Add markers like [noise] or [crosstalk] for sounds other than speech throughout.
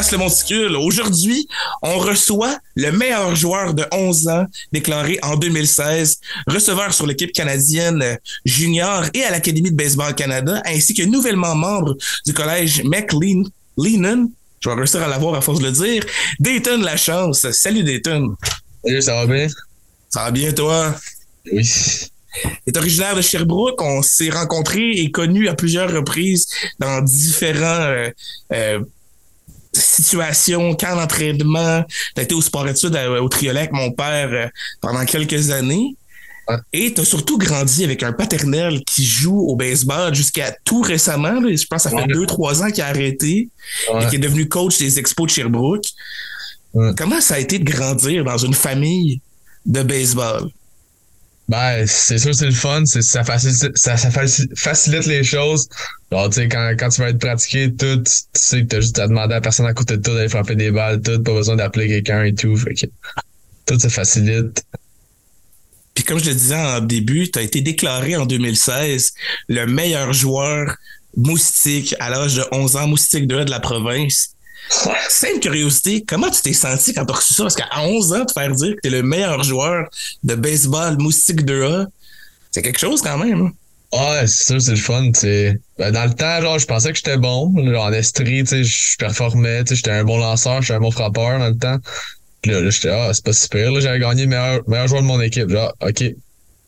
podcast Le Monticule. Aujourd'hui, on reçoit le meilleur joueur de 11 ans déclaré en 2016, receveur sur l'équipe canadienne junior et à l'Académie de baseball Canada, ainsi que nouvellement membre du collège McLean. Je vais réussir à l'avoir à force de le dire. Dayton Lachance. Salut Dayton. Salut, ça va bien? Ça va bien toi? Oui. est originaire de Sherbrooke. On s'est rencontrés et connus à plusieurs reprises dans différents euh, euh, situations, camps d'entraînement. T'as été au sport-études au Triolet avec mon père euh, pendant quelques années. Et tu as surtout grandi avec un paternel qui joue au baseball jusqu'à tout récemment. je pense que ça fait deux, trois ans qu'il a arrêté et qui est devenu coach des Expos de Sherbrooke. Comment ça a été de grandir dans une famille de baseball? Ben, c'est sûr, c'est le fun. Ça facilite, ça, facilite les choses. Genre, tu sais, quand, quand tu vas être pratiqué, tout, tu sais que t'as juste à demander à la personne à côté de toi d'aller frapper des balles, tout, pas besoin d'appeler quelqu'un et tout. Fait que tout ça facilite. Puis comme je le disais en début, tu as été déclaré en 2016 le meilleur joueur moustique à l'âge de 11 ans, moustique de de la province. Simple curiosité, comment tu t'es senti quand tu as reçu ça? Parce qu'à 11 ans, te faire dire que tu es le meilleur joueur de baseball moustique 2A, c'est quelque chose quand même. Hein? Ouais, c'est sûr, c'est le fun. Ben, dans le temps, genre, je pensais que j'étais bon. en estrie, je performais, j'étais un bon lanceur, j'étais un bon frappeur dans le temps. Puis là, j'étais, ah, c'est pas super. Là, j'avais gagné meilleur, meilleur joueur de mon équipe. Genre, OK.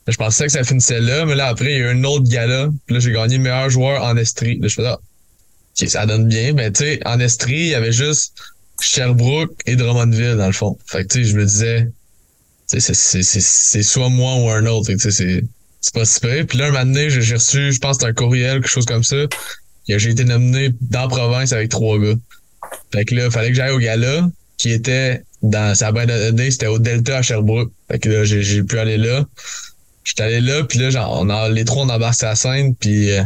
Je pensais que ça finissait là, mais là, après, il y a eu un autre gala. Puis là, j'ai gagné meilleur joueur en Estrie. Là, je fais, ah, ça donne bien. Mais tu sais, en Estrie, il y avait juste Sherbrooke et Drummondville, dans le fond. Fait que tu sais, je me disais, c'est soit moi ou un autre. C'est pas super. Puis là, un moment donné, j'ai reçu, je pense, un courriel, quelque chose comme ça. J'ai été nominé dans province avec trois gars. Fait que là, fallait que j'aille au gala, qui était dans sa bain d'année, c'était au Delta à Sherbrooke. Fait que là, j'ai pu aller là. J'étais allé là, puis là, genre, on a, les trois, on embarque à la scène, puis euh,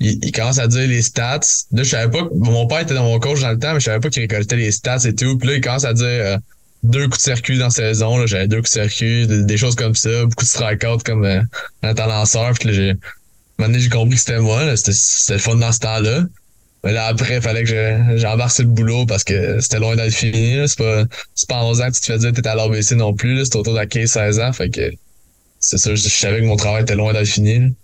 il, commence à dire les stats. Là, je savais pas, mon père était dans mon coach dans le temps, mais je savais pas qu'il récoltait les stats et tout. Puis là, il commence à dire euh, deux coups de circuit dans la saison. J'avais deux coups de circuit, des, choses comme ça, beaucoup de strikeouts comme euh, un temps lanceur. Puis là, j'ai, j'ai compris que c'était moi. C'était le fun dans ce temps-là. Mais là, après, il fallait que j'embarque sur le boulot parce que c'était loin d'être fini. C'est pas, c'est pas 11 ans que tu te fais dire que t'es à l'ABC non plus. C'était autour de 15-16 ans. Fait que c'est ça, je, savais que mon travail était loin d'être fini.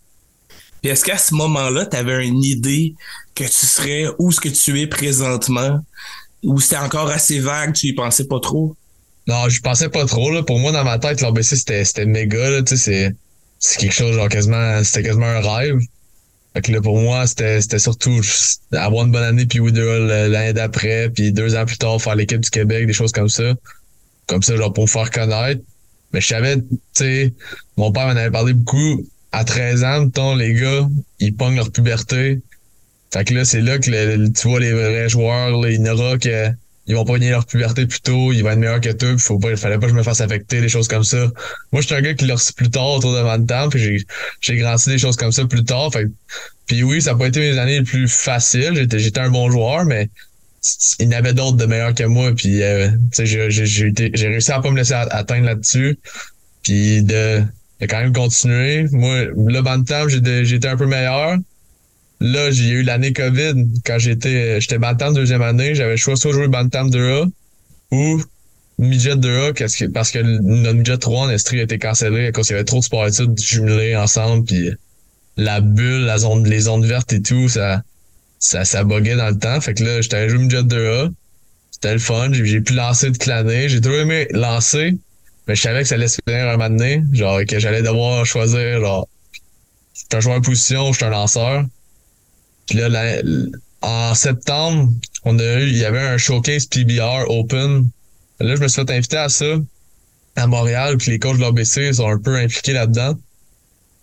Est-ce qu'à ce, moment-là, tu avais une idée que tu serais où ce que tu es présentement? Ou c'était encore assez vague, tu y pensais pas trop? Non, je pensais pas trop. Là. Pour moi, dans ma tête, l'ABC, c'était, méga. C'est, quelque chose, genre quasiment, c'était quasiment un rêve. Fait que là, pour moi, c'était, surtout avoir une bonne année, puis Woodrow l'année d'après, puis deux ans plus tard, faire l'équipe du Québec, des choses comme ça. Comme ça, genre pour me faire connaître. Mais je savais, tu sais, mon père m'en avait parlé beaucoup. À 13 ans, mettons, les gars, ils pognent leur puberté. Fait que là, c'est là que tu vois les vrais joueurs, les Nora, que ils vont pogner leur puberté plus tôt, ils vont être meilleurs que toi, il faut pas, il fallait pas que je me fasse affecter, des choses comme ça. Moi, je suis un gars qui reçu plus tard autour de 20 ans, puis j'ai, j'ai grandi des choses comme ça plus tard. Fait, puis oui, ça n'a pas été mes années les plus faciles. J'étais, j'étais un bon joueur, mais il y en avait d'autres de meilleurs que moi. Puis euh, j'ai, j'ai, j'ai, j'ai réussi à pas me laisser atteindre là-dessus. Puis de, de quand même continuer. Moi, le Bantam, j'étais, un peu meilleur. Là, j'ai eu l'année COVID. Quand j'étais j'étais Bantam deuxième année, j'avais choisi soit jouer Bantam 2A ou Midget 2A parce que, notre Midget 3 en Estrie a été cancellé à cause qu'il y avait trop de sports études jumelés ensemble puis la bulle, la zone, les zones vertes et tout, ça, ça, ça dans le temps. Fait que là, j'étais allé jouer Midget 2A. C'était le fun. J'ai pu lancer de claner. J'ai toujours aimé lancer, mais je savais que ça allait se finir un moment. Genre, que j'allais devoir choisir, genre, je suis un joueur position ou je suis un lanceur. Puis là, en septembre, on a eu, il y avait un showcase PBR Open. Là, je me suis fait inviter à ça à Montréal, puis les coachs de l'ABC sont un peu impliqués là-dedans.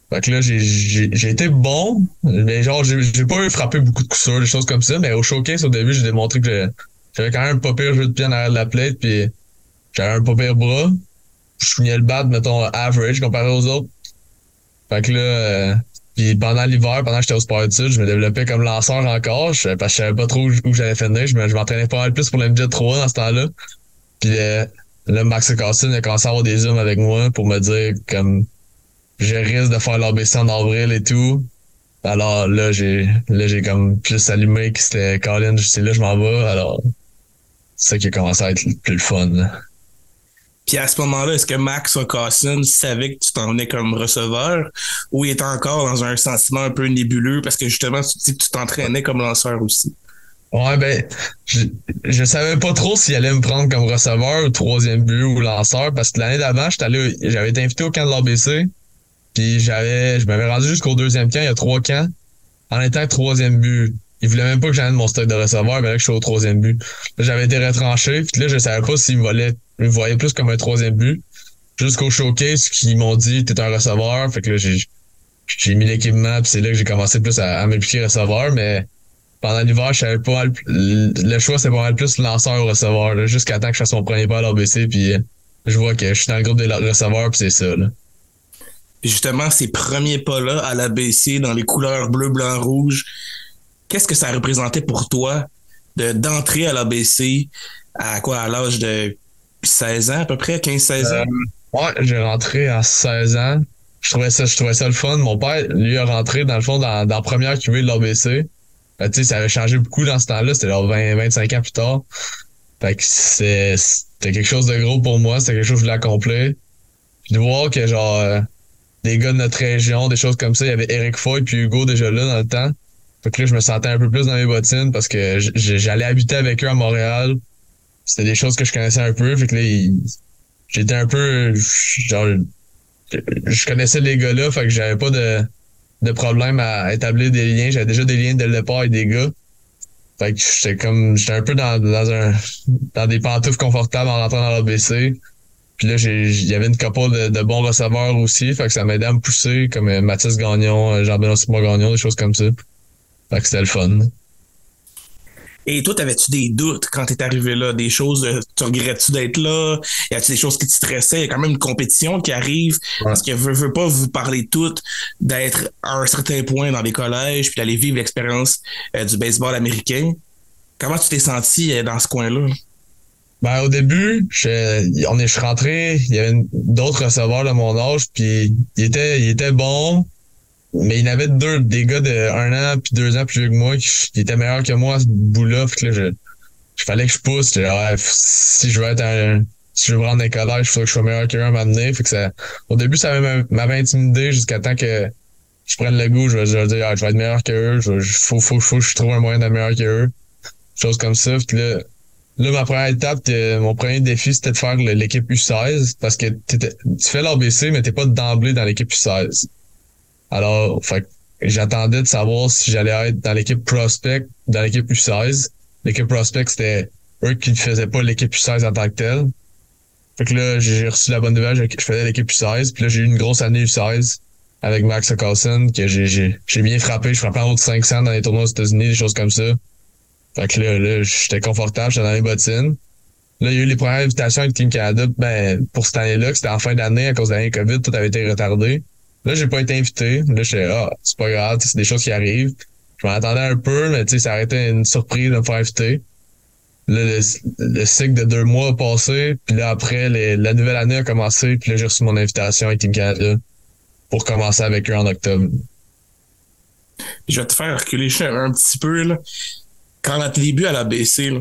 Fait que là, j'ai été bon, mais genre, j'ai pas eu frappé beaucoup de coups sûrs, des choses comme ça, mais au showcase, au début, j'ai démontré que j'avais quand même un pas pire jeu de pied en arrière de la plate, puis j'avais un pas pire bras. Je finis le bat, mettons, average comparé aux autres. Fait que là, euh, puis pendant l'hiver, pendant que j'étais au sport études, je me développais comme lanceur encore, parce que je savais pas trop où, j'allais finir. Je m'entraînais pas mal plus pour le midget 3 dans ce temps-là. Puis euh, là, Max Carson a commencé à avoir des hommes avec moi pour me dire comme je risque de faire l'ABC en avril et tout. Alors là, j'ai là j'ai comme plus allumé que c'était Colin, c'est là je m'en vais. Alors ça qui a commencé à être plus le fun. Puis à ce moment-là, est-ce que Max O'Cassin savait que tu t'en venais comme receveur ou il était encore dans un sentiment un peu nébuleux parce que justement, tu dis que tu t'entraînais comme lanceur aussi? Ouais, ben, je, je savais pas trop s'il allait me prendre comme receveur, troisième but ou lanceur parce que l'année d'avant, j'avais été invité au camp de l'ABC. Puis j'avais, je m'avais rendu jusqu'au deuxième camp, il y a trois camps, en étant troisième but. Il voulait même pas que j'aille mon stock de receveur, mais là, je suis au troisième but. j'avais été retranché, puis là, je savais pas s'il me voyait, me voyait plus comme un troisième but. Jusqu'au showcase, qu'ils m'ont dit, t'es un receveur. Fait que là, j'ai, mis l'équipement, puis c'est là que j'ai commencé plus à, à m'impliquer receveur, mais pendant l'hiver, je savais pas le choix, c'est pas mal plus lanceur ou receveur, jusqu'à temps que je fasse mon premier pas à l'ABC, puis je vois que je suis dans le groupe des receveurs, puis c'est ça, là justement, ces premiers pas-là à l'ABC dans les couleurs bleu, blanc, rouge, qu'est-ce que ça représentait pour toi de d'entrer à l'ABC à quoi, à l'âge de 16 ans à peu près, 15-16 ans? Euh, ouais, j'ai rentré à 16 ans. Je trouvais ça, je trouvais ça le fun. Mon père, lui, a rentré dans le fond dans, dans la première QV de l'ABC. Ben, tu sais, ça avait changé beaucoup dans ce temps-là. C'était genre 20, 25 ans plus tard. Fait que c'était quelque chose de gros pour moi. C'était quelque chose que je voulais accomplir. Puis de voir que genre euh, des gars de notre région, des choses comme ça. Il y avait Eric Foy puis Hugo déjà là dans le temps. Fait que là, je me sentais un peu plus dans mes bottines parce que j'allais habiter avec eux à Montréal. C'était des choses que je connaissais un peu. Fait que là, j'étais un peu genre je connaissais les gars là, fait que j'avais pas de, de problème à établir des liens. J'avais déjà des liens le départ avec des gars. Fait que j'étais comme j'étais un peu dans, dans un dans des pantoufles confortables en rentrant dans l'ABC. Puis là, il y avait une couple de, bons receveurs aussi. Fait que ça m'aidait à me pousser, comme euh, Mathis Gagnon, euh, Jean-Benoît Simon Gagnon, des choses comme ça. Fait que c'était le fun. Et toi, avais-tu des doutes quand t'es arrivé là? Des choses, euh, tu regrettes-tu d'être là? Y a-tu des choses qui te stressaient? Il y a quand même une compétition qui arrive. Parce que je veux pas vous parler toutes d'être à un certain point dans les collèges puis d'aller vivre l'expérience du baseball américain. Comment tu t'es senti dans ce coin-là? Ben, au début, je, on est, je suis rentré, il y avait d'autres receveurs de mon âge, puis il était, il était bon, mais il y avait deux, des gars de un an puis deux ans plus vieux que moi qui, étaient meilleurs que moi à ce bout-là. Fait que là, je, je fallait que je pousse. Ouais, si je veux être un, si je veux rendre des collèges, il faut que je sois meilleur qu'eux à m'amener. Fait que ça, au début, ça m'avait intimidé jusqu'à temps que je prenne le goût. Je vais, je dire, ah, je vais être meilleur qu'eux. Il faut, faut, faut que je trouve un moyen d'être meilleur qu'eux. Chose comme ça. Puis là, Là, ma première étape, mon premier défi, c'était de faire l'équipe U16 parce que tu fais l'ABC, mais t'es pas d'emblée dans l'équipe U16. Alors, fait j'attendais de savoir si j'allais être dans l'équipe Prospect, dans l'équipe U16. L'équipe Prospect, c'était eux qui ne faisaient pas l'équipe U16 en tant que telle. Fait que là, j'ai reçu la bonne nouvelle, je faisais l'équipe U16. Puis là, j'ai eu une grosse année U16 avec Max Carlson que j'ai bien frappé. Je frappais en haut de 500 dans les tournois aux États-Unis, des choses comme ça. Fait que là, là j'étais confortable, j'étais dans les bottines. Là, il y a eu les premières invitations avec Team Canada ben, pour cette année-là, que c'était en fin d'année à cause de l'année COVID, tout avait été retardé. Là, j'ai pas été invité. Là, j'étais ah, c'est pas grave, c'est des choses qui arrivent. Je m'en attendais un peu, mais tu sais, ça aurait été une surprise de me faire inviter. Là, le, cycle de deux mois a passé, puis là, après, la nouvelle année a commencé, puis là, j'ai reçu mon invitation avec Team Canada pour commencer avec eux en octobre. Je vais te faire reculer un petit peu, là quand a début à la BC,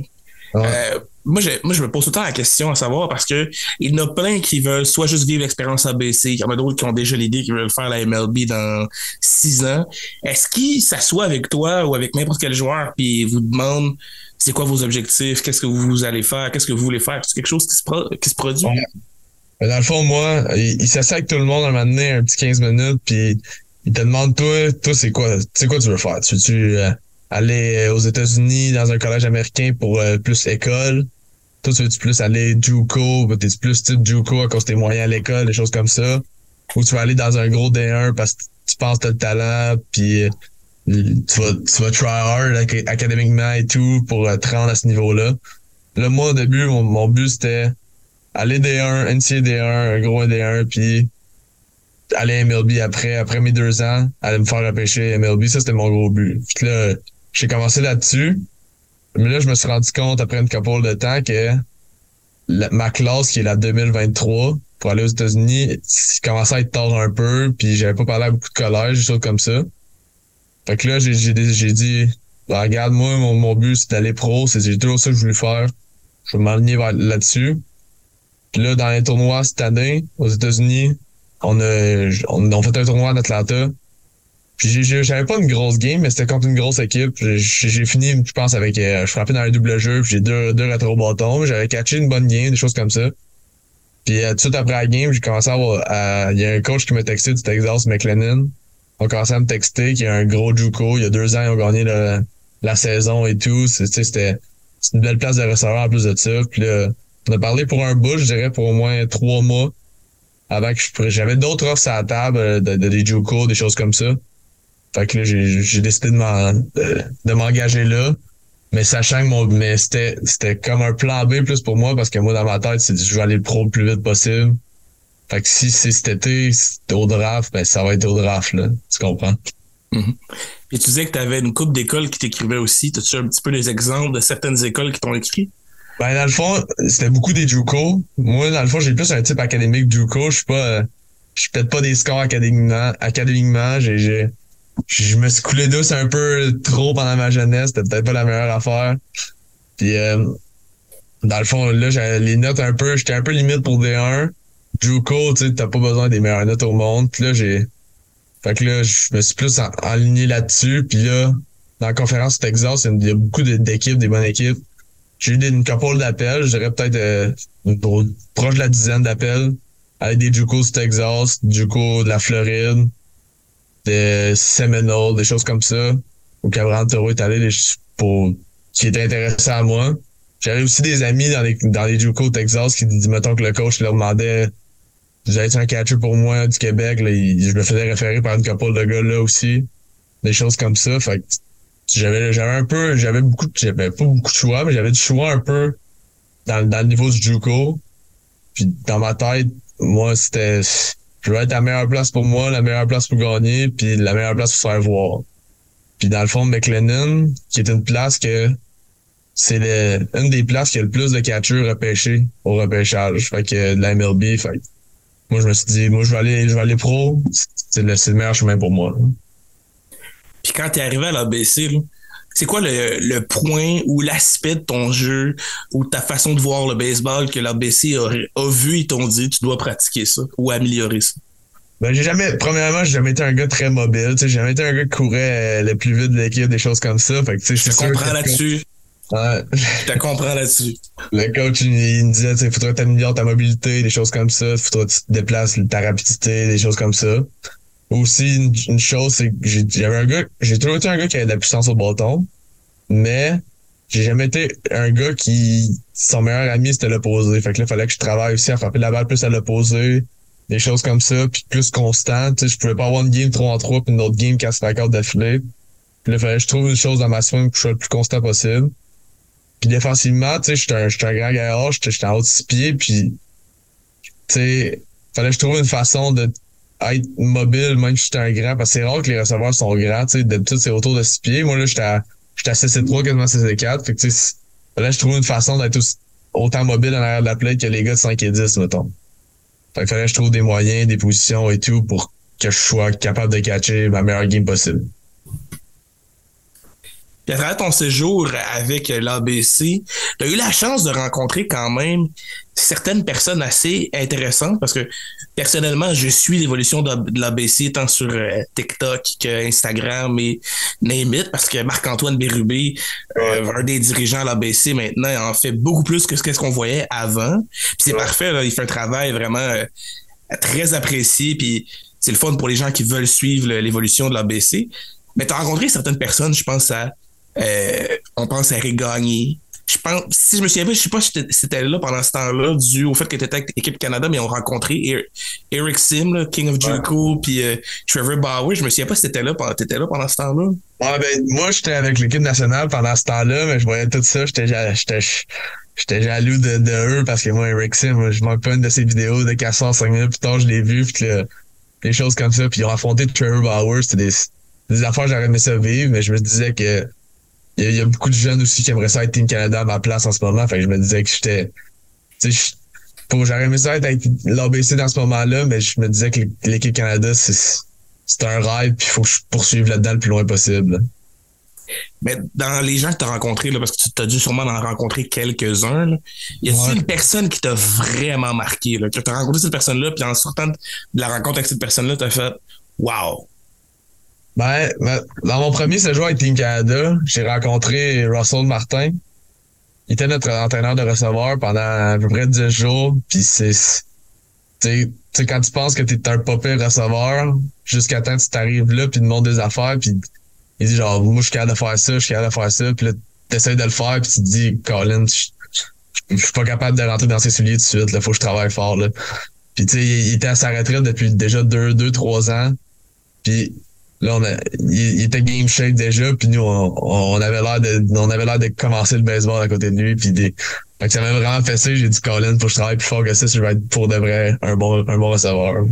euh, moi, je, moi, je me pose tout le temps la question à savoir parce que il y en a plein qui veulent soit juste vivre l'expérience ABC, il y en a d'autres qui ont déjà l'idée qui veulent faire la MLB dans six ans. Est-ce qu'ils s'assoient avec toi ou avec n'importe quel joueur puis vous demandent c'est quoi vos objectifs, qu'est-ce que vous allez faire, qu'est-ce que vous voulez faire? C'est quelque chose qui se, qui se produit? Dans le fond, moi, il, s'assied avec tout le monde à un moment donné, un petit 15 minutes, puis il te demande, toi, toi, c'est quoi, c'est quoi tu veux faire? Tu veux-tu euh, aller aux États-Unis dans un collège américain pour euh, plus école. Toi, tu veux plus aller JUCO, t'es plus type JUCO à cause de tes moyens à l'école, des choses comme ça? Ou tu vas aller dans un gros D1 parce que tu penses que t'as le talent, puis euh, tu vas, tu vas try hard académiquement et tout pour euh, te rendre à ce niveau-là. Là, moi, au début, mon, but, c'était aller D1, NCA D1, un gros D1, puis aller MLB après, après mes deux ans, aller me faire repêcher MLB. Ça, c'était mon gros but. Puis là, j'ai commencé là-dessus. Mais là, je me suis rendu compte après une couple de temps que ma classe, qui est la 2023, pour aller aux États-Unis, commençait à être tard un peu, puis j'avais pas parlé à beaucoup de collèges, des choses comme ça. Fait que là, j'ai dit, bah, regarde, moi, mon, but, c'est d'aller pro, c'est toujours ça que je voulais faire. je vais m'aligner là-dessus. Puis là, dans les tournois cette année, aux États-Unis, on a, on, fait un tournoi en Atlanta. Puis j'avais pas une grosse game, mais c'était contre une grosse équipe. J'ai fini, je pense, avec. Euh, je frappais dans un double jeu, puis j'ai deux, deux rétro bâtons. J'avais catché une bonne game, des choses comme ça. Puis euh, tout de suite après la game, j'ai commencé à avoir. Il y a un coach qui m'a texté du Texas, McLennan. On a commencé à me texter qu'il y a un gros Juco. Il y a deux ans, ils ont gagné la saison et tout. C'était une belle place de receveur en plus de ça. Puis là, on a parlé pour un bout, je dirais, pour au moins trois mois. Avant j'avais d'autres offres à la table, euh, de, des Juco, des choses comme ça. Fait que là, j'ai décidé de m'engager là. Mais sachant que mon, mais c'était, c'était comme un plan B plus pour moi parce que moi, dans ma tête, c'est je vais aller le pro le plus vite possible. Fait que si c'est cet été, c'est au draft, ben, ça va être au draft, là. Tu comprends? Mm-hmm. Et tu disais que tu avais une couple d'écoles qui t'écrivaient aussi. As-tu un petit peu des exemples de certaines écoles qui t'ont écrit? Ben, dans le fond, c'était beaucoup des JUCO. Moi, dans le fond, j'ai plus un type académique JUCO. Je suis pas, euh, je pète pas des scores académiquement. Académiquement, j'ai, je me suis coulé douce un peu trop pendant ma jeunesse. C'était peut-être pas la meilleure affaire. Puis, euh, dans le fond, là, j'avais les notes un peu, j'étais un peu limite pour D1. Juco, tu sais, t'as pas besoin des meilleures notes au monde. Puis là, j'ai, fait que là, je me suis plus aligné là-dessus. Puis là, dans la conférence Texas, il y a beaucoup d'équipes, des bonnes équipes. J'ai eu une couple d'appels, je dirais peut-être euh, proche de la dizaine d'appels avec des Juco du Texas, Juco de la Floride, des Seminole, des choses comme ça, où Cabral Toro est allé pour qui était intéressé à moi. J'avais aussi des amis dans les dans les Juco Texas qui dit mettons que le coach leur demandait j'avais un catcher pour moi du Québec, là, je me faisais référer par une couple de gars là aussi. Des choses comme ça. Fait que j'avais j'avais un peu j'avais beaucoup j'avais pas beaucoup de choix, mais j'avais du choix un peu dans, dans le niveau du Juco. Puis dans ma tête, moi c'était je veux être la meilleure place pour moi, la meilleure place pour gagner, puis la meilleure place pour faire voir. Puis dans le fond, McLennan, qui est une place que c'est une des places qui a le plus de catcheurs repêchés au repêchage. Fait que de la MLB, fait moi, je me suis dit, moi, je vais aller, je vais aller pro. C'est le, le, meilleur chemin pour moi. Puis quand tu es arrivé à l'ABC, c'est quoi le, point ou l'aspect de ton jeu ou ta façon de voir le baseball que l'ABC a, a vu et t'ont dit, tu dois pratiquer ça ou améliorer ça? Ben, j'ai jamais, premièrement, j'ai jamais été un gars très mobile. J'ai jamais été un gars qui courait euh, le plus vite de l'équipe, des choses comme ça. Fait que, je comprends là-dessus. Ouais. Je te comprends là-dessus. Le coach, il, me disait, il faudrait t'améliorer ta mobilité, des choses comme ça. Il faudrait que tu te déplaces, ta rapidité, des choses comme ça. Aussi, une, chose, c'est que j'avais un gars, j'ai toujours été un gars qui avait de la puissance au bâton, mais j'ai jamais été un gars qui, son meilleur ami, c'était l'opposé. Fait que là, il fallait que je travaille aussi à frapper la balle plus à l'opposé, des choses comme ça, puis plus constant. Tu sais, je pouvais pas avoir une game 3 en 3 puis une autre game 4 4 d'affilée. Puis là, il fallait que je trouve une chose dans ma swing pour que je sois le plus constant possible. Puis défensivement, tu sais, j'étais un, un grand gars, j'étais en haut de six pieds, puis tu sais, fallait que je trouve une façon de être mobile, même si j'étais un grand, parce que c'est rare que les receveurs sont grands, d'habitude c'est autour de six pieds. Moi là, j'étais à, à 6 3 quasiment 6 et 4. Fait que tu que je trouve une façon d'être autant mobile en arrière de la plate que les gars de 5 et 10, mettons. Fait que fallait que je trouve des moyens, des positions et tout pour que je sois capable de catcher ma meilleure game possible. Puis à travers ton séjour avec l'ABC, tu as eu la chance de rencontrer quand même certaines personnes assez intéressantes parce que personnellement, je suis l'évolution de l'ABC tant sur euh, TikTok qu'Instagram et name parce que Marc-Antoine Bérubé, euh, un des dirigeants de l'ABC maintenant, en fait beaucoup plus que ce qu'on voyait avant. Puis c'est parfait, il fait un travail vraiment euh, très apprécié. Puis c'est le fun pour les gens qui veulent suivre l'évolution de l'ABC. Mais tu as rencontré certaines personnes, je pense à euh, on pense à Eric Gagné. Je pense, si je me souviens pas, je sais pas si c'était là pendant ce temps-là, dû au fait que tu étais avec l'équipe Canada, mais on rencontré Eric Sim, King of Juco, puis euh, Trevor Bauer. Je me souviens pas si t'étais là, étais là pendant ce temps-là. Ouais, ben, moi, j'étais avec l'équipe nationale pendant ce temps-là, mais je voyais tout ça. J'étais, j'étais, jaloux de, de, eux parce que moi, Eric Sim, je manque pas une de ses vidéos de casseurs 5 minutes plus tard, je l'ai vu, puis que, des choses comme ça. Puis ils ont affronté Trevor Bauer. C'était des, des affaires, j'aurais aimé ça vivre, mais je me disais que il y, a beaucoup de jeunes aussi qui aimeraient ça être Team Canada à ma place en ce moment. Fait que je me disais que j'étais. J'aurais aimé ça être avec l'ABC dans ce moment-là, mais je me disais que l'équipe Canada, c'est un rêve, puis il faut que je poursuive là-dedans le plus loin possible. Mais dans les gens que tu as rencontrés, là, parce que tu as dû sûrement en rencontrer quelques-uns, y a-t-il Ouais. une personne qui t'a vraiment marqué? Là, que tu as rencontré cette personne-là, puis en sortant de la rencontre avec cette personne-là, tu as fait Wow! Ben, ben, dans mon premier séjour avec Team Canada, j'ai rencontré Russell Martin. Il était notre entraîneur de receveur pendant à peu près 10 jours. Puis c'est. Tu sais- quand tu penses que t'es un pas pire receveur, jusqu'à temps que tu t'arrives là, puis de montres des affaires, puis il dit genre, moi, je suis capable de faire ça, je suis capable de faire ça. Puis là, t'essayes de le faire, puis tu te dis, Colin, je suis pas capable de rentrer dans ses souliers tout de suite, là, faut que je travaille fort, là. Puis tu sais, il il était à sa retraite depuis déjà deux, deux, trois ans. Puis là, on a, il, il était game shape déjà, puis nous, on, on avait l'air de, on avait l'air de commencer le baseball à côté de lui, puis des, fait que ça m'a vraiment fessé. J'ai dit, Colin, faut que je travaille plus fort que ça si je vais être pour de vrai un bon, un bon receveur.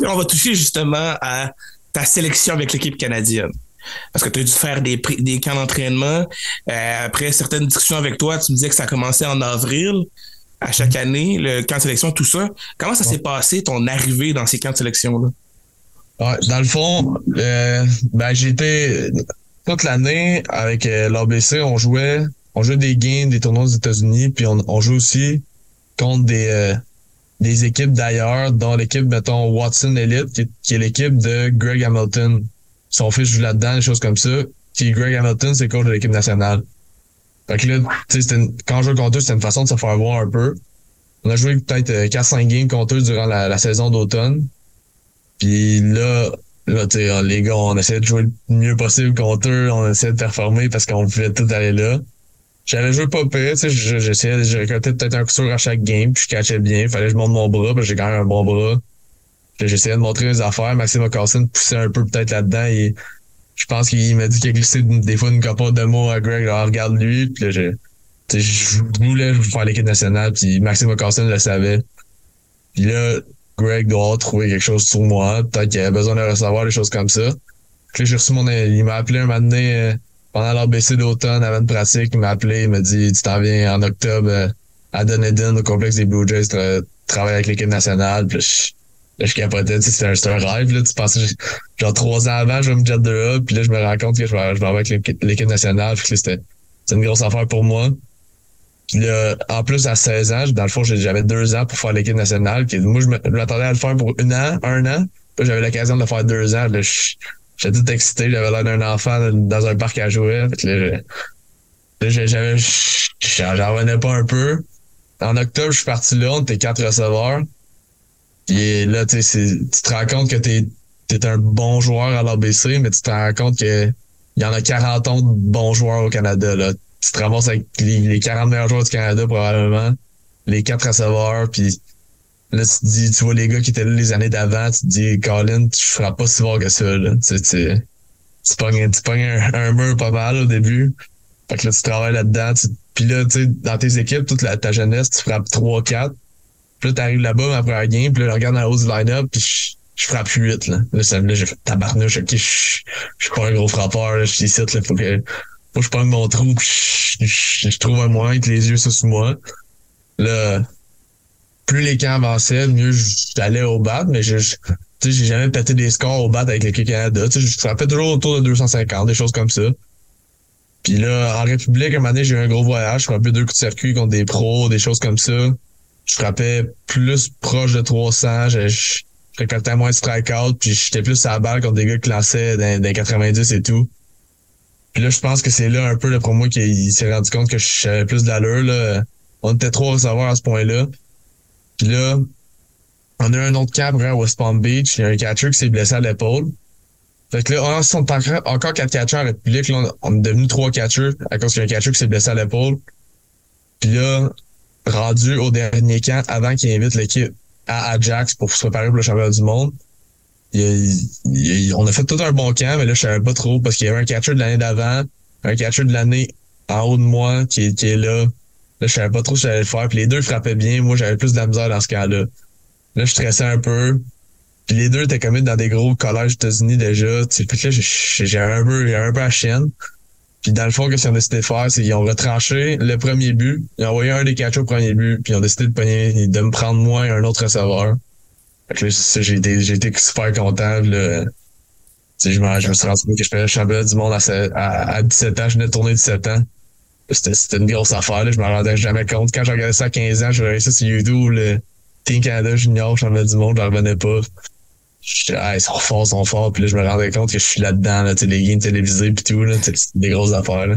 On va toucher justement à ta sélection avec l'équipe canadienne. Parce que tu as dû faire des, des camps d'entraînement. Euh, après certaines discussions avec toi, tu me disais que ça commençait en avril à chaque année, le camp de sélection, tout ça. Comment ça s'est passé, ton arrivée dans ces camps de sélection-là? Ouais, dans le fond, euh, ben été toute l'année avec euh, l'ABC, on jouait, on jouait des games, des tournois aux États-Unis, puis on, on joue aussi contre des euh, des équipes d'ailleurs, dont l'équipe mettons Watson Elite, qui, qui est l'équipe de Greg Hamilton. Son fils joue là-dedans, des choses comme ça. Puis Greg Hamilton, c'est coach de l'équipe nationale. Fait que là, une- quand on jouait contre eux, c'était une façon de se faire voir un peu. On a joué peut-être euh, 4-5 games contre eux durant la saison d'automne. Puis là, là tu sais, les gars, on essayait de jouer le mieux possible contre eux, on essayait de performer parce qu'on pouvait tout aller là. J'avais joué pas pire, tu sais, je- j'essayais, je récoltais peut-être un coup sûr à chaque game, puis je catchais bien, fallait que je monte mon bras, parce j'ai quand même un bon bras. J'essayais de montrer mes affaires, Maxime Carlson poussait un peu peut-être là-dedans, et je pense qu'il m'a dit qu'il a glissé des fois une capote de mots à Greg, genre regarde lui, puis là, je, je voulais faire l'équipe nationale, puis Maxime Carlson le savait. Puis là, Greg doit trouvé quelque chose sur moi. Peut-être qu'il avait besoin de recevoir des choses comme ça. Puis j'ai reçu mon. Il m'a appelé un donné euh, pendant l'ABC d'automne avant une pratique. Il m'a appelé, il m'a dit Tu t'en viens en octobre euh, à Dunedin, au complexe des Blue Jays, tra- travailler avec l'équipe nationale. Puis je, là, je capotais. C'était un, un rêve. Là. Tu pensais, genre trois ans avant, je vais me jet de là. Puis là, je me rends compte que je vais, je vais avec l'équipe nationale. Puis c'était une grosse affaire pour moi. En plus, à 16 ans, dans le fond, j'avais deux ans pour faire l'équipe nationale. Moi, je m'attendais à le faire pour un an, un an. Puis j'avais l'occasion de le faire deux ans. J'étais tout excité. J'avais l'air d'un enfant dans un parc à jouer. J'avais, j'en revenais pas un peu. En octobre, je suis parti là. On était quatre receveurs. Puis là, tu te rends compte que t'es, un bon joueur à l'ABC, mais tu te rends compte que il y en a 40 autres bons joueurs au Canada, là tu te ramasses avec les, les 40 meilleurs joueurs du Canada probablement, les quatre receveurs, puis là tu te dis, tu vois les gars qui étaient là les années d'avant, tu te dis, Colin, tu feras pas si fort que ça, là. Tu, tu, tu pognes, tu pognes un, un mur pas mal au début. Fait que là, tu travailles là-dedans. tu- Puis là, tu sais, dans tes équipes, toute la, ta jeunesse, tu frappes 3-4. Puis là, t'arrives là-bas, ma première game, puis là, je regarde dans la hausse du line-up, puis je, je frappe 8, là. Là, là, j'ai fait tabarnouche, ok, je, je suis pas un gros frappeur, là, je suis ici, là, faut que, que je prenne mon trou, puis je, je, trouve un moyen avec les yeux sur moi. Là, plus les camps avançaient, mieux j'allais au bat, mais je, je- j'ai jamais pété des scores au bat avec l'équipe Canada. Tu sais, je frappais toujours autour de 250, des choses comme ça. Puis là, en République, un moment donné, j'ai eu un gros voyage, je frappais deux coups de circuit contre des pros, des choses comme ça. Je frappais plus proche de 300, je, je, récoltais moins de strikeout, puis j'étais plus à la balle contre des gars qui lançaient dans, dans les 90 et tout. Puis là, je pense que c'est là un peu là, pour moi qu'il s'est rendu compte que j'avais plus d'allure. Là. On était trois receveurs à ce point-là. Puis là, on a un autre après à West Palm Beach. Il y a un catcher qui s'est blessé à l'épaule. Fait que là, on sont encore, quatre catchers en République. Là, on, on est devenu trois catchers à cause qu'il y a un catcher qui s'est blessé à l'épaule. Puis là, rendu au dernier camp, avant qu'il invite l'équipe à Ajax pour se préparer pour le championnat du monde, on a fait tout un bon camp, mais là, je savais pas trop parce qu'il y avait un catcher de l'année d'avant, un catcher de l'année en haut de moi qui, est- là. Là, je savais pas trop ce que j'allais faire. Puis les deux frappaient bien. Moi, j'avais plus de la misère dans ce camp-là. Là, je stressais un peu. Puis les deux étaient commis dans des gros collèges aux États-Unis déjà. Sais, Puis là, j'ai- j'avais un peu, un peu la chienne. Puis dans le fond, qu'est-ce qu'ils ont décidé de faire, c'est qu'ils ont retranché le premier but. Ils ont envoyé un des catchers au premier but. Puis ils ont décidé de, de me prendre moi et un autre receveur. Fait j'ai été, super content. Je, je me suis rendu compte que je faisais le championnat du monde à, à, 17 ans. Je venais de tourner 17 ans. C'était une grosse affaire. Là. Je me rendais jamais compte. Quand j'ai regardé ça à 15 ans, je regardais ça sur YouTube, le Team Canada Junior, championnat du monde, je revenais pas. Ah, ils sont forts, ils sont forts. Puis là, je me rendais compte que je suis là-dedans, là, les games télévisés puis tout. Là, c'est des grosses affaires. Là,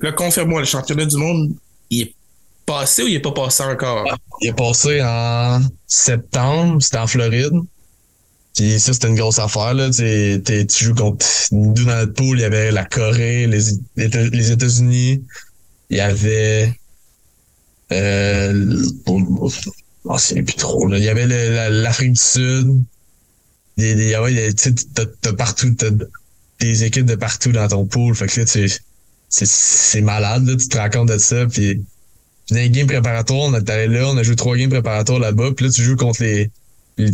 là confirme-moi, le championnat du monde, il est passé ou il est pas passé encore? Ah, il est passé en septembre, c'était en Floride. Puis ça, c'était une grosse affaire. Là. tu joues contre nous dans notre pool, il y avait la Corée, les, les États-Unis, il y avait euh, oh, c'est plus trop. Là. Il y avait l'Afrique du Sud. Des, ouais, t'as, t'as partout, t'as des équipes de partout dans ton pool. Fait que là, tu, c'est, c'est malade, là, tu te rends compte de ça. Puis, puis dans les games préparatoires, on allé là, on a joué trois games préparatoires là-bas. Puis là, tu joues contre les, les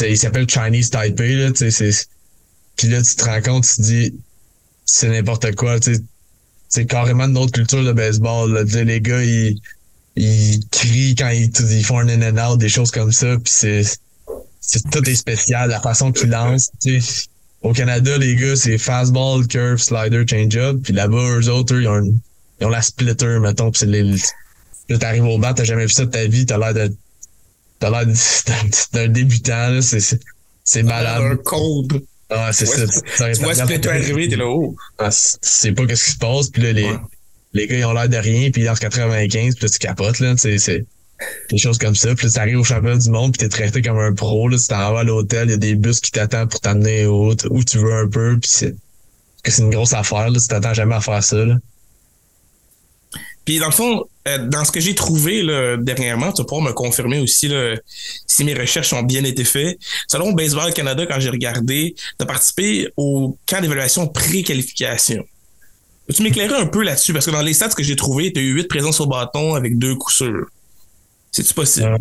il s'appelle Chinese Taipei, là, tu sais, c'est, puis là, tu te rends compte, tu te dis, c'est n'importe quoi, tu sais, c'est carrément une autre culture de baseball, là, les gars, ils, ils crient quand ils, ils font un in and out, des choses comme ça, puis c'est, tout est spécial, la façon qu'ils lancent. Au Canada, les gars, c'est fastball, curve, slider, change-up, puis là-bas, eux autres, ils ont, ils ont la splitter, mettons, puis c'est les, là, t'arrives au bat, t'as jamais vu ça de ta vie, t'as l'air de t'as l'air d'un [laughs] débutant, là. C'est, c'est malade. Un code. Ah, c'est ça. Tu vois Splitter arriver, t'es là, haut Ah, tu sais pas qu'est-ce qui se passe, puis là, les, les gars, ils ont l'air de rien, puis ils lancent 95, puis là, tu capotes, là. C'est, c'est des choses comme ça. Puis là, tu arrives au championnat du monde, puis t'es traité comme un pro, là. Tu t'en vas à l'hôtel, il y a des bus qui t'attendent pour t'amener où, où tu veux un peu, puis c'est, que c'est une grosse affaire, là. Tu t'attends jamais à faire ça, là. Puis dans le fond, euh, dans ce que j'ai trouvé là, dernièrement, tu vas pouvoir me confirmer aussi là, si mes recherches ont bien été faites. Selon Baseball Canada, quand j'ai regardé, tu as participé au camp d'évaluation pré-qualification. Peux-tu m'éclairer un peu là-dessus? Parce que dans les stats que j'ai trouvés, tu as eu huit présences au bâton avec deux coups sûrs. C'est-tu possible?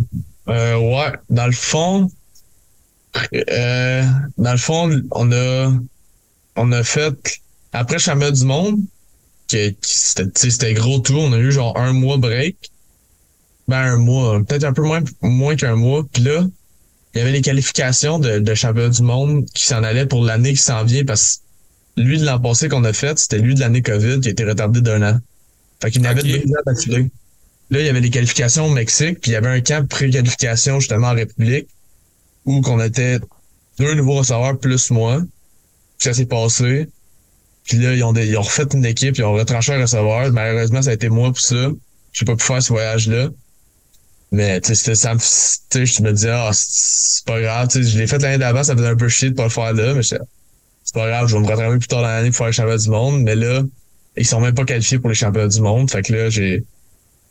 Euh, euh, ouais. Dans le fond, dans le fond, on a, on a fait, après championnat du monde, que, c'était gros tout. On a eu genre un mois break. Ben un mois, peut-être un peu moins, moins qu'un mois. Puis là, il y avait les qualifications de, de championnat du monde qui s'en allaient pour l'année qui s'en vient parce que lui de l'an passé qu'on a fait, c'était lui de l'année COVID qui a été retardé d'un an. Fait qu'il n'avait okay. deux ans d'affilée. Là, il y avait les qualifications au Mexique, puis il y avait un camp pré-qualification justement en République où qu'on était deux nouveaux receveurs plus moi. Puis ça s'est passé. Puis là, ils ont, ils ont refait une équipe, ils ont retranché un receveur. Malheureusement, ça a été moi pour ça. J'ai pas pu faire ce voyage-là. Mais tu sais, ça me, je me disais, ah, c'est pas grave. Tu sais, je l'ai fait l'année d'avant, ça faisait un peu chier de pas le faire là, mais c'est pas grave, je vais me rattraper plus tard dans l'année pour faire les championnats du monde. Mais là, ils sont même pas qualifiés pour les championnats du monde. Fait que là, j'ai.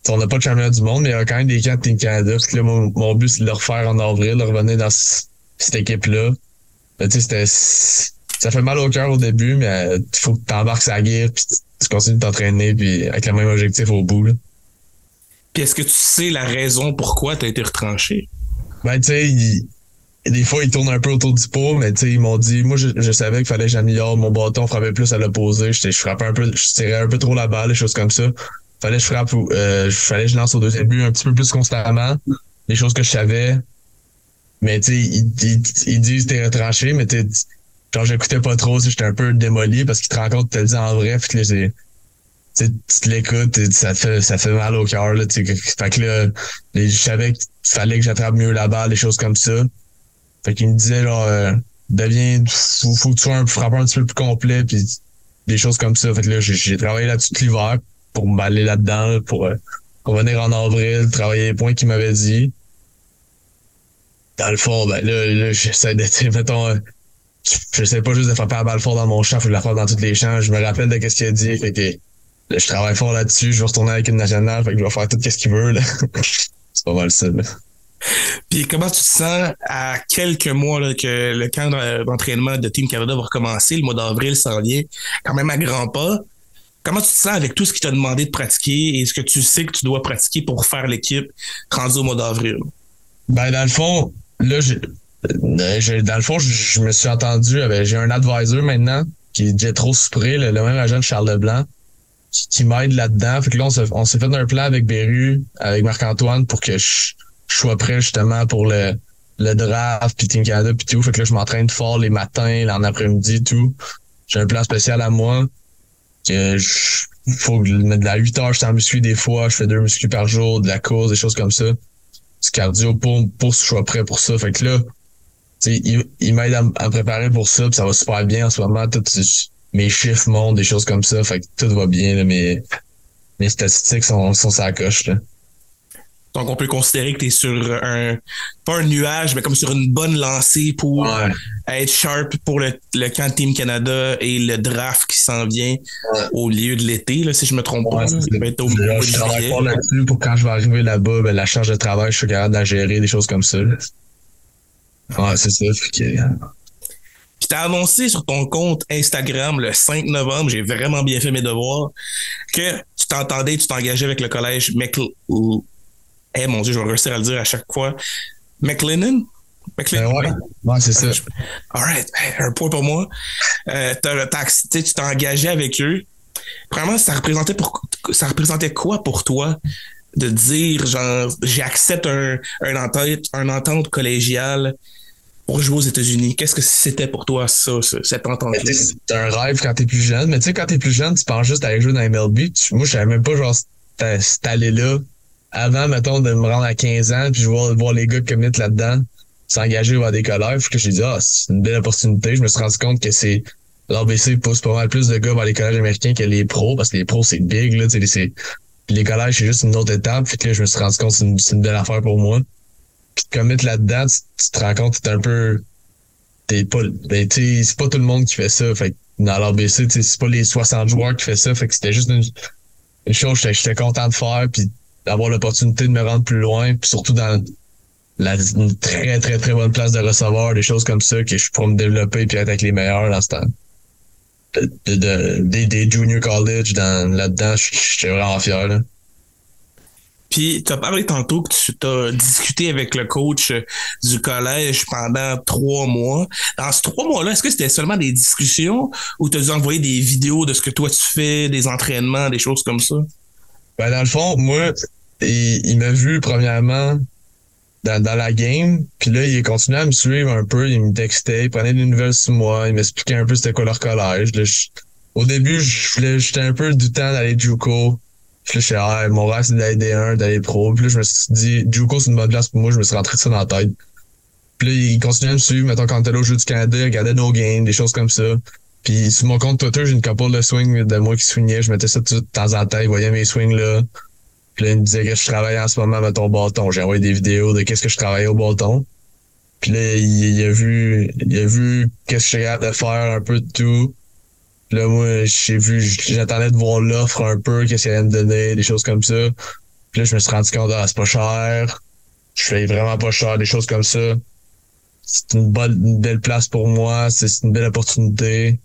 On n'a pas de championnat du monde, mais il y a quand même des camps de Team Canada. Fait que là, mon, but, c'est de le refaire en avril, de revenir dans cette équipe-là. tu sais, c'était ça fait mal au cœur au début, mais il faut que tu embarques sa guerre puis tu continues de t'entraîner puis avec le même objectif au bout. Puis est-ce que tu sais la raison pourquoi tu as été retranché? Ben, tu sais, des fois, ils tournent un peu autour du pot, mais tu sais, ils m'ont dit, moi, je, savais qu'il fallait que j'améliore mon bâton, frappait plus à l'opposé. Je, je frappais un peu, je tirais un peu trop la balle, des choses comme ça. Fallait que je frappe, euh, fallait que je lance au deuxième but un petit peu plus constamment. Les choses que je savais. Mais tu sais, ils, ils, ils, disent t'es retranché, mais tu genre j'écoutais pas trop, j'étais un peu démoli parce qu'il te rend compte, te dis en vrai, puis tu te l'écoutes, ça te fait, ça fait mal au cœur, là, tu Fait que là, je savais qu'il fallait que j'attrape mieux la balle, des choses comme ça. Fait qu'il me disait, genre, euh, deviens, faut, que tu sois un frappeur un petit peu plus complet, puis des choses comme ça. Fait que là, j'ai travaillé là-dessus tout l'hiver pour m'aller là-dedans, pour, euh, venir en avril, travailler les points qu'il m'avait dit. Dans le fond, ben là, là j'essaie d'être, [laughs] mettons, je sais pas juste de frapper la balle fort dans mon champ, faut la faire dans tous les champs. Je me rappelle de ce qu'il a dit. Fait que je travaille fort là-dessus. Je vais retourner avec une nationale. Fait que je vais faire tout ce qu'il veut. [laughs] c'est pas mal ça. Là. Puis comment tu te sens à quelques mois là, que le camp d'entraînement de Team Canada va recommencer, le mois d'avril s'en vient, quand même à grands pas. Comment tu te sens avec tout ce qu'il t'a demandé de pratiquer et ce que tu sais que tu dois pratiquer pour faire l'équipe rendu au mois d'avril? Ben, dans le fond, là, j'ai dans le fond, je, me suis entendu, j'ai un advisor maintenant qui est trop Supré, le, même agent de Charles Leblanc, qui, m'aide là-dedans. Fait que là, on s'est fait un plan avec Beru, avec Marc-Antoine, pour que je, sois prêt justement pour le le draft, puis Team Canada, puis tout. Fait que là, je m'entraîne fort les matins, en après-midi, tout. J'ai un plan spécial à moi. Que je, faut de la 8 heures, je suis muscu des fois, je fais deux muscu par jour, de la course, des choses comme ça. Du cardio pour, pour que je sois prêt pour ça. Fait que là, il, il m'aide à, me préparer pour ça, puis ça va super bien en ce moment. Tout, mes chiffres montent, des choses comme ça. Fait que tout va bien, là, mes, mes statistiques sont, sont coche. Là. Donc, on peut considérer que tu es sur un, pas un nuage, mais comme sur une bonne lancée pour être sharp pour le, le, camp Team Canada et le draft qui s'en vient au lieu de l'été, si je me trompe pas. Ça va être au je travaille pas là-dessus pour quand je vais arriver là-bas, ben, la charge de travail, je suis capable de la gérer, des choses comme ça. Ouais, c'est ça. Que... Puis t'as annoncé sur ton compte Instagram le 5 novembre, j'ai vraiment bien fait mes devoirs, que tu t'entendais, tu t'engageais avec le collège McL eh mon Dieu, je vais réussir à le dire à chaque fois. McLennan? McLennan? Ben ouais, c'est ça. All right, un point pour moi. Euh, tu t'es engagé avec eux. Vraiment, ça représentait, pour, ça représentait quoi pour toi? De dire, genre, j'accepte un, un, entente, un entente collégiale pour jouer aux États-Unis? Qu'est-ce que c'était pour toi, ça, cette entente-là? C'est un rêve quand t'es plus jeune, mais tu sais, quand t'es plus jeune, tu penses juste à aller jouer dans MLB. moi, je savais même pas, genre, c'était allé là avant, mettons, de me rendre à 15 ans, puis je vois voir les gars commit là-dedans, s'engager vers des collèges, que j'ai dit, ah, c'est une belle opportunité. Je me suis rendu compte que c'est, l'ABC pousse pas mal plus de gars vers les collèges américains que les pros, parce que les pros, c'est big, là, tu sais, les collèges, c'est juste une autre étape. Que là, je me suis rendu compte que c'est une, belle affaire pour moi. Puis de commit là-dedans, tu, te rends compte que t'es un peu, t'es pas, ben, c'est pas tout le monde qui fait ça. Fait que dans l'ABC, c'est pas les 60 joueurs qui fait ça. Fait que c'était juste une, une chose que j'étais content de faire. Puis d'avoir l'opportunité de me rendre plus loin, puis surtout dans la, une très, très, très bonne place de receveur, des choses comme ça, que je pourrais me développer puis être avec les meilleurs dans ce temps. De, de, des, des junior college dans, là-dedans, j'étais vraiment fier. Là. Puis, tu as parlé tantôt que tu as discuté avec le coach du collège pendant trois mois. Dans ces trois mois-là, est-ce que c'était seulement des discussions ou tu as dû envoyer des vidéos de ce que toi tu fais, des entraînements, des choses comme ça? Ben, dans le fond, moi, il, il m'a vu premièrement dans, la game, puis là, il continué à me suivre un peu, il me textait, il prenait des nouvelles sur moi, il m'expliquait un peu c'était quoi leur collège. Là, au début, j'étais un peu du temps d'aller Juco. Puis là, je ah, mon rêve, c'est d'aller D1, d'aller pro. Puis là, je me suis dit, Juco, c'est une bonne place pour moi, je me suis rentré ça dans la tête. Puis là, il continuait à me suivre, mettons, quand t'es au Jeu du Canada, il regardait nos games, des choses comme ça. Puis sur mon compte Twitter, j'ai une couple de swings de moi qui swingait, je mettais ça de temps en temps, il voyait mes swings là. Puis là, il me disait que je travaillais en ce moment avec ton bâton. J'ai envoyé des vidéos de qu'est-ce que je travaillais au bâton. Puis là, il, a vu, il a vu qu'est-ce que j'étais capable de faire un peu de tout. Puis là, moi, j'ai vu, j'attendais de voir l'offre un peu, qu'est-ce qu'il allait me donner, des choses comme ça. Puis là, je me suis rendu compte, ah, c'est pas cher. Je fais vraiment pas cher, des choses comme ça. C'est une une belle place pour moi, c'est une belle opportunité.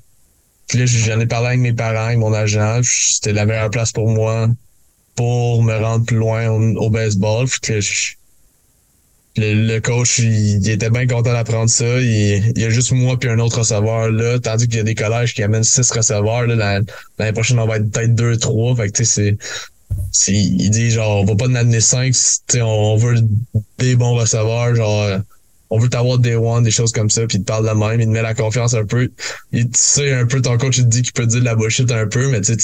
Puis là, j'en ai parlé avec mes parents, avec mon agent. C'était la meilleure place pour moi pour me rendre plus loin au, baseball. que le, coach, il, était bien content d'apprendre ça. Il, y a juste moi puis un autre receveur là, tandis qu'il y a des collèges qui amènent six receveurs. L'année prochaine, on va être peut-être deux, trois. Fait que c'est. Il dit genre on va pas en amener cinq, on veut des bons receveurs, genre on veut t'avoir des one, des choses comme ça, puis il te parle de même, il te met la confiance un peu. Tu sais un peu ton coach il te dit qu'il peut dire de la bullshit un peu, mais tu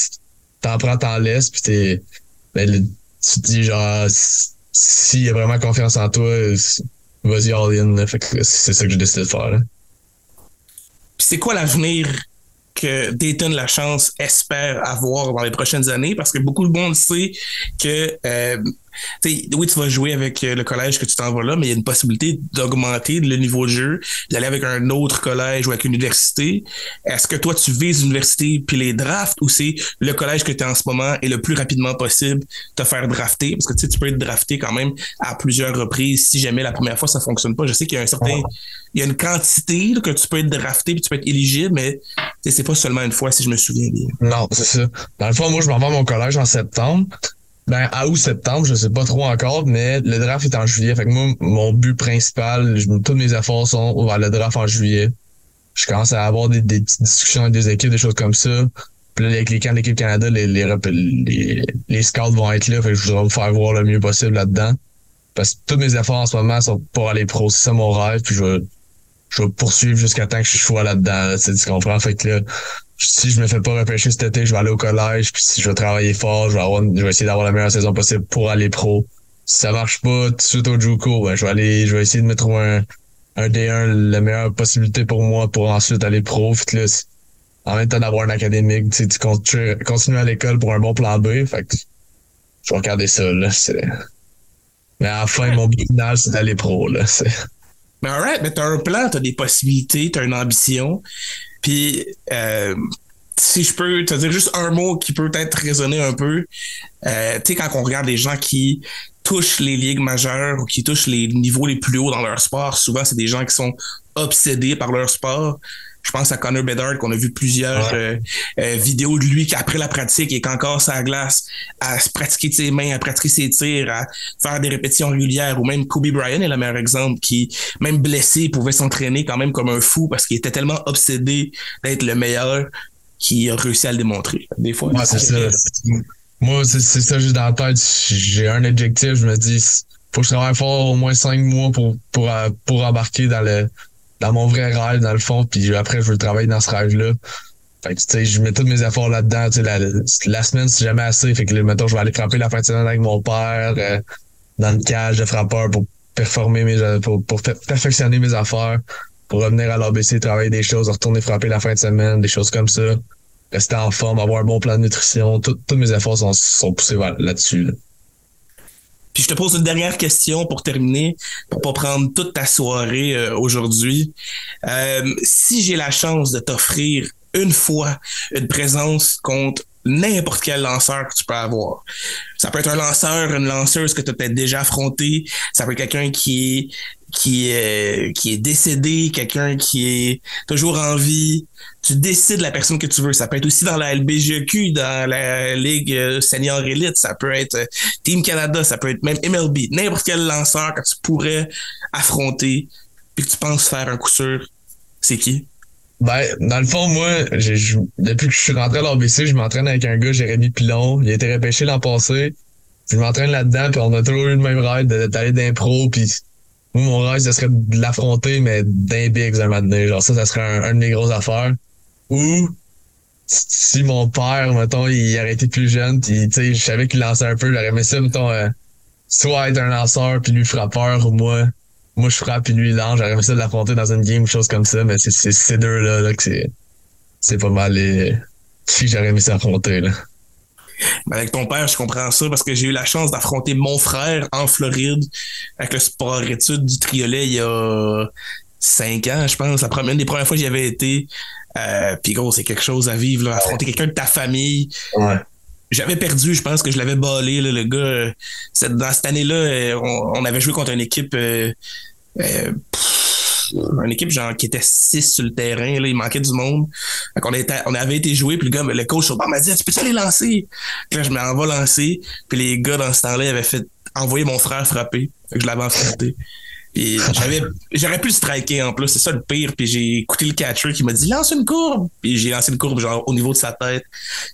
t'en prends, t'en laisses, puis t'es ben, tu te dis genre s'il y a vraiment confiance en toi, vas-y all in. c'est ça que j'ai décidé de faire. c'est quoi l'avenir que Dayton La Chance espère avoir dans les prochaines années? Parce que beaucoup de monde sait que euh, oui, tu vas jouer avec euh, le collège que tu t'en vas là, mais il y a une possibilité d'augmenter le niveau de jeu, d'aller avec un autre collège ou avec une université. Est-ce que toi, tu vises l'université puis les drafts ou c'est le collège que tu es en ce moment et le plus rapidement possible te faire drafter? Parce que tu peux être drafté quand même à plusieurs reprises si jamais la première fois ça fonctionne pas. Je sais qu'il y a un certain, il y a une quantité que tu peux être drafté puis tu peux être éligible, mais c'est pas seulement une fois si je me souviens bien. Non, c'est ça. Dans le fond, moi, je m'en vais à mon collège en septembre. Ben, à août-septembre, je sais pas trop encore, mais le draft est en juillet. Fait que moi, mon but principal, tous mes efforts sont vers le draft en juillet. Je commence à avoir des, petites discussions avec des équipes, des choses comme ça. Puis là, avec les camps de l'équipe Canada, les, les, les, scouts vont être là. Fait que je voudrais me faire voir le mieux possible là-dedans. parce que tous mes efforts en ce moment sont pour aller pro. C'est mon rêve. Puis je vais, je vais poursuivre jusqu'à temps que je sois là-dedans. Là, tu comprends? Fait que là, si je me fais pas repêcher cet été, je vais aller au collège. Puis si je vais travailler fort, je vais, essayer d'avoir la meilleure saison possible pour aller pro. Si ça marche pas tout de suite au Juco, ben, je vais aller, je vais essayer de me trouver un, un D1, la meilleure possibilité pour moi pour ensuite aller pro. Là, en même temps d'avoir un académique, tu, tu continues à l'école pour un bon plan B. Fait que je vais regarder ça, là. Mais enfin, mon but final, c'est d'aller pro, là. Mais alright, mais t'as un plan, t'as des possibilités, t'as une ambition. Puis, euh, si je peux te dire juste un mot qui peut être raisonné un peu, euh, tu sais, quand on regarde les gens qui touchent les ligues majeures ou qui touchent les niveaux les plus hauts dans leur sport, souvent, c'est des gens qui sont obsédés par leur sport. Je pense à Connor Bedard qu'on a vu plusieurs euh, euh, vidéos de lui qui après la pratique et qu'encore sa glace à se pratiquer ses mains, à pratiquer ses tirs, à faire des répétitions régulières. Ou même Kobe Bryant est le meilleur exemple qui, même blessé, pouvait s'entraîner quand même comme un fou parce qu'il était tellement obsédé d'être le meilleur qu'il a réussi à le démontrer. Des fois, c'est ça. Moi, c'est ça juste dans la tête. J'ai un objectif, je me dis faut que je travaille fort au moins cinq mois pour, pour, pour embarquer dans le dans mon vrai rêve, dans le fond, puis après, je veux travailler dans ce rêve-là. Fait que, tu sais, je mets tous mes efforts là-dedans. La, la semaine, c'est jamais assez. Fait que, mettons, je vais aller frapper la fin de semaine avec mon père, euh, dans le cage de frappeur pour performer mes, pour, pour perfectionner mes affaires, pour revenir à l'ABC, travailler des choses, retourner frapper la fin de semaine, des choses comme ça. Rester en forme, avoir un bon plan de nutrition. Tous mes efforts sont, sont poussés là-dessus. Là. Puis je te pose une dernière question pour terminer, pour pas prendre toute ta soirée euh, aujourd'hui. Euh, si j'ai la chance de t'offrir une fois une présence contre n'importe quel lanceur que tu peux avoir. Ça peut être un lanceur, une lanceuse que tu as peut-être déjà affronté. Ça peut être quelqu'un qui est qui est qui est décédé, quelqu'un qui est toujours en vie. Tu décides la personne que tu veux. Ça peut être aussi dans la LBGQ, dans la Ligue euh, Senior Elite. Ça peut être euh, Team Canada. Ça peut être même MLB. N'importe quel lanceur que tu pourrais affronter puis que tu penses faire un coup sûr, c'est qui? Ben, dans le fond, moi, depuis que je suis rentré à l'ABC, je m'entraîne avec un gars, Jérémy Pilon. Il a été repêché l'an passé. Je m'entraîne là-dedans, puis on a toujours eu le même rêve d'aller d'impro, puis moi, mon rêve, ce serait de l'affronter, mais d'un big un matin. Genre ça, ça serait un, de mes grosses affaires. Ou si mon père, mettons, il aurait été plus jeune, puis je savais qu'il lançait un peu, j'aurais aimé ça, mettons, euh, soit être un lanceur, puis lui frappeur, ou moi, moi je frappe, puis lui il lance. J'aurais aimé ça de l'affronter dans une game, chose comme ça, mais c'est ces deux-là là, que c'est c'est pas mal les filles j'aurais aimé ça affronter. Là. Ben, avec ton père, je comprends ça parce que j'ai eu la chance d'affronter mon frère en Floride avec le sport études du triolet il y a cinq ans, je pense. La première, des premières fois que j'y avais été. Euh, Puis gros, c'est quelque chose à vivre, là, affronter quelqu'un de ta famille. J'avais perdu, je pense que je l'avais ballé, le gars. dans cette année-là, euh, on, avait joué contre une équipe. Euh, euh une équipe genre qui était 6 sur le terrain, là, il manquait du monde. on, était, on avait été joué, puis le gars, le coach m'a dit Tu peux-tu aller lancer? Puis là, je m'en vais lancer. Puis les gars dans ce temps-là avaient fait envoyer mon frère frapper. Fait que je l'avais affronté [laughs] j'avais, j'aurais pu le striker en plus, c'est ça le pire. Puis j'ai écouté le catcher qui m'a dit lance une courbe. Puis j'ai lancé une courbe genre au niveau de sa tête.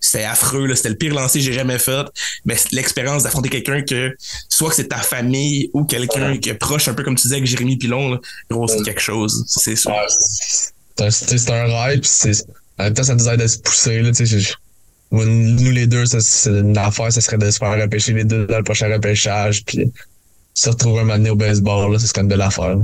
C'était affreux, là. C'était le pire lancer que j'ai jamais fait. Mais l'expérience d'affronter quelqu'un que soit que c'est ta famille ou quelqu'un qui est proche, un peu comme tu disais avec Jérémy Pilon, là, gros, c'est quelque chose. C'est sûr. c'est un rêve, puis en même temps, ça nous aide à se pousser. Là, nous les deux, ça, c'est une affaire, ça serait de se faire repêcher les deux dans le prochain repêchage. Puis se retrouver un moment au baseball, là, c'est même de l'affaire.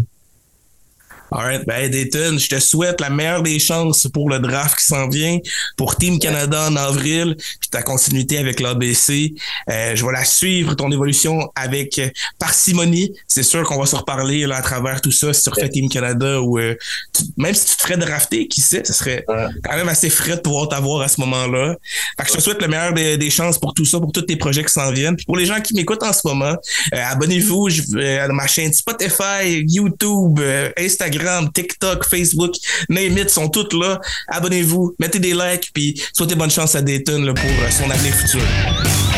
Alright, ben Dayton, je te souhaite la meilleure des chances pour le draft qui s'en vient, pour Team Canada en avril, puis ta continuité avec l'ABC. Euh, je vais la suivre, ton évolution avec euh, parcimonie. C'est sûr qu'on va se reparler là, à travers tout ça, si tu refais Team Canada ou euh, même si tu te ferais drafter, qui sait, ce serait quand même assez frais de pouvoir t'avoir à ce moment-là. Fait que je te souhaite le meilleur des, chances pour tout ça, pour tous tes projets qui s'en viennent. Puis pour les gens qui m'écoutent en ce moment, abonnez-vous à ma chaîne Spotify, YouTube, Instagram TikTok, Facebook, name it, sont toutes là. Abonnez-vous, mettez des likes, puis souhaitez bonne chance à Dayton pour euh, son avenir futur.